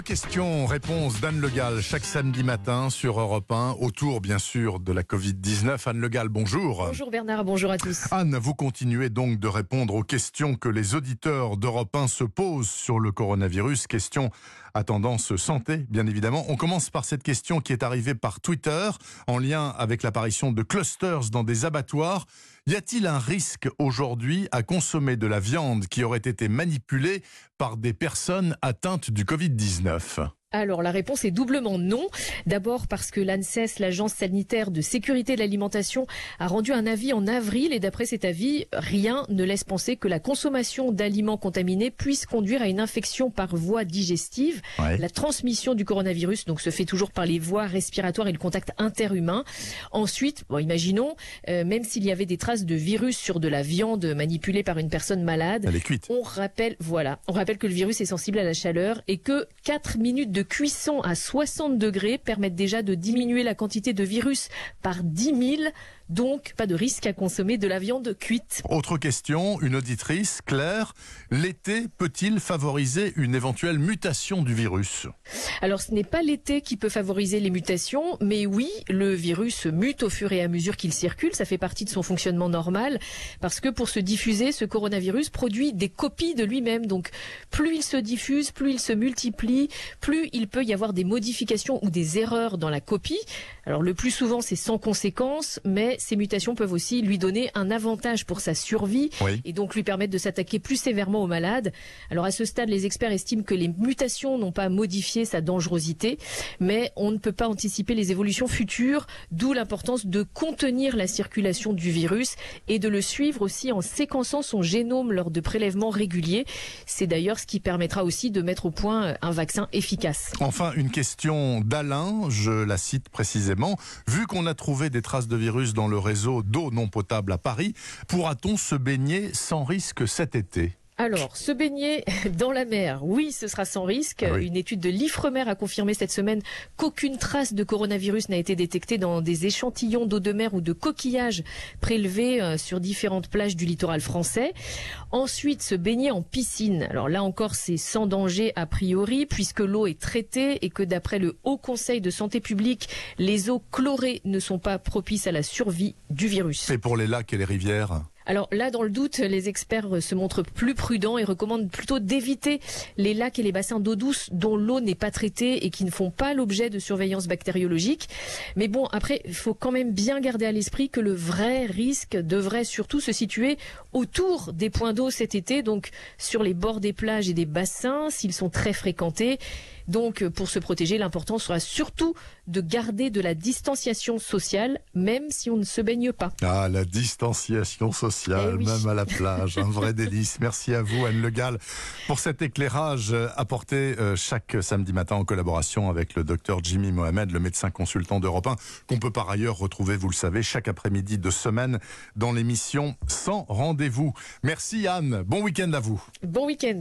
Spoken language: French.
Le question-réponse d'Anne Le Gall chaque samedi matin sur Europe 1, autour bien sûr de la Covid-19. Anne Le Gall, bonjour. Bonjour Bernard, bonjour à tous. Anne, vous continuez donc de répondre aux questions que les auditeurs d'Europe 1 se posent sur le coronavirus. Questions à tendance santé, bien évidemment. On commence par cette question qui est arrivée par Twitter en lien avec l'apparition de clusters dans des abattoirs. Y a-t-il un risque aujourd'hui à consommer de la viande qui aurait été manipulée par des personnes atteintes du Covid-19 alors la réponse est doublement non. D'abord parce que l'ANSES, l'agence sanitaire de sécurité de l'alimentation, a rendu un avis en avril et d'après cet avis, rien ne laisse penser que la consommation d'aliments contaminés puisse conduire à une infection par voie digestive. La transmission du coronavirus donc se fait toujours par les voies respiratoires et le contact interhumain. Ensuite, bon, imaginons, euh, même s'il y avait des traces de virus sur de la viande manipulée par une personne malade, Elle est cuite. on rappelle, voilà, on rappelle que le virus est sensible à la chaleur et que 4 minutes de cuisson à 60 degrés permettent déjà de diminuer la quantité de virus par 10 000. Donc, pas de risque à consommer de la viande cuite. Autre question, une auditrice, Claire, l'été peut-il favoriser une éventuelle mutation du virus? Alors, ce n'est pas l'été qui peut favoriser les mutations, mais oui, le virus mute au fur et à mesure qu'il circule. Ça fait partie de son fonctionnement normal, parce que pour se diffuser, ce coronavirus produit des copies de lui-même. Donc, plus il se diffuse, plus il se multiplie, plus il peut y avoir des modifications ou des erreurs dans la copie. Alors, le plus souvent, c'est sans conséquence, mais ces mutations peuvent aussi lui donner un avantage pour sa survie Oui. et donc lui permettre de s'attaquer plus sévèrement aux malades. Alors à ce stade, les experts estiment que les mutations n'ont pas modifié sa dangerosité, mais on ne peut pas anticiper les évolutions futures, d'où l'importance de contenir la circulation du virus et de le suivre aussi en séquençant son génome lors de prélèvements réguliers. C'est d'ailleurs ce qui permettra aussi de mettre au point un vaccin efficace. Enfin, une question d'Alain, je la cite précisément. Vu qu'on a trouvé des traces de virus dans le réseau d'eau non potable à Paris, pourra-t-on se baigner sans risque cet été? Alors, se baigner dans la mer, oui, ce sera sans risque. Ah oui. Une étude de l'Ifremer a confirmé cette semaine qu'aucune trace de coronavirus n'a été détectée dans des échantillons d'eau de mer ou de coquillages prélevés euh, sur différentes plages du littoral français. Ensuite, se baigner en piscine. Alors là encore, c'est sans danger a priori, puisque l'eau est traitée et que d'après le Haut Conseil de santé publique, les eaux chlorées ne sont pas propices à la survie du virus. Et pour les lacs et les rivières Alors là, dans le doute, les experts se montrent plus prudents et recommandent plutôt d'éviter les lacs et les bassins d'eau douce dont l'eau n'est pas traitée et qui ne font pas l'objet de surveillance bactériologique. Mais bon, après, il faut quand même bien garder à l'esprit que le vrai risque devrait surtout se situer autour des points d'eau cet été, donc sur les bords des plages et des bassins, s'ils sont très fréquentés. Donc, euh, pour se protéger, l'important sera surtout de garder de la distanciation sociale, même si on ne se baigne pas. Ah, la distanciation sociale, Eh oui. même à la plage, un vrai délice. Merci à vous, Anne Le Gall, pour cet éclairage euh, apporté euh, chaque samedi matin en collaboration avec le docteur Jimmy Mohamed, le médecin consultant d'Europe 1, qu'on peut par ailleurs retrouver, vous le savez, chaque après-midi de semaine dans l'émission Sans rendez-vous. Merci Anne, bon week-end à vous. Bon week-end